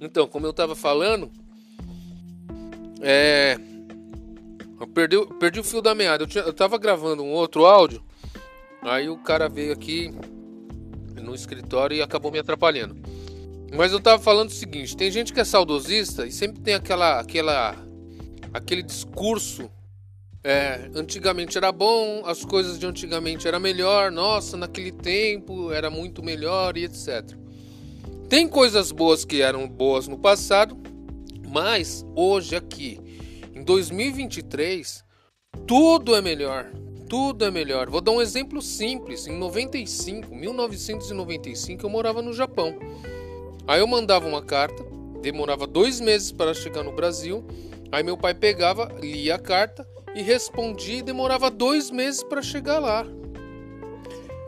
Então, como eu tava falando, é. Eu perdi, perdi o fio da meada. Eu, tinha, eu tava gravando um outro áudio. Aí o cara veio aqui no escritório e acabou me atrapalhando. Mas eu tava falando o seguinte: tem gente que é saudosista e sempre tem aquela, aquela, aquele discurso. É, antigamente era bom, as coisas de antigamente era melhor, nossa, naquele tempo era muito melhor e etc. Tem coisas boas que eram boas no passado, mas hoje aqui, em 2023, tudo é melhor. Tudo é melhor. Vou dar um exemplo simples. Em 95, 1995, eu morava no Japão. Aí eu mandava uma carta, demorava dois meses para chegar no Brasil. Aí meu pai pegava, lia a carta e respondia e demorava dois meses para chegar lá.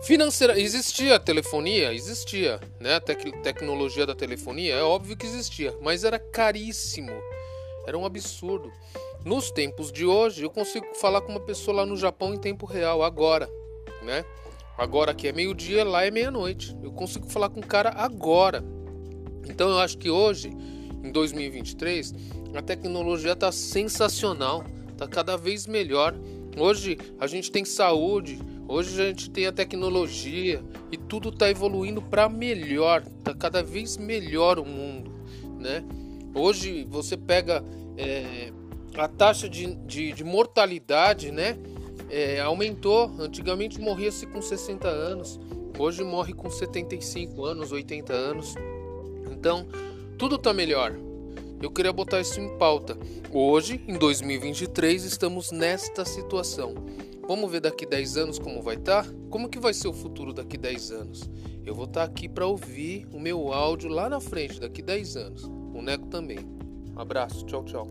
Financeira, existia telefonia, existia, né? A tec tecnologia da telefonia é óbvio que existia, mas era caríssimo, era um absurdo. Nos tempos de hoje, eu consigo falar com uma pessoa lá no Japão em tempo real, agora, né? Agora aqui é meio-dia, lá é meia-noite. Eu consigo falar com o cara agora. Então eu acho que hoje, em 2023, a tecnologia está sensacional, está cada vez melhor. Hoje a gente tem saúde, hoje a gente tem a tecnologia e tudo está evoluindo para melhor. Está cada vez melhor o mundo, né? Hoje você pega é, a taxa de, de, de mortalidade, né? É, aumentou. Antigamente morria-se com 60 anos, hoje morre com 75 anos, 80 anos. Então, tudo está melhor. Eu queria botar isso em pauta. Hoje, em 2023, estamos nesta situação. Vamos ver daqui 10 anos como vai estar? Tá? Como que vai ser o futuro daqui 10 anos? Eu vou estar tá aqui para ouvir o meu áudio lá na frente daqui 10 anos. O Neco também. Um abraço, tchau, tchau.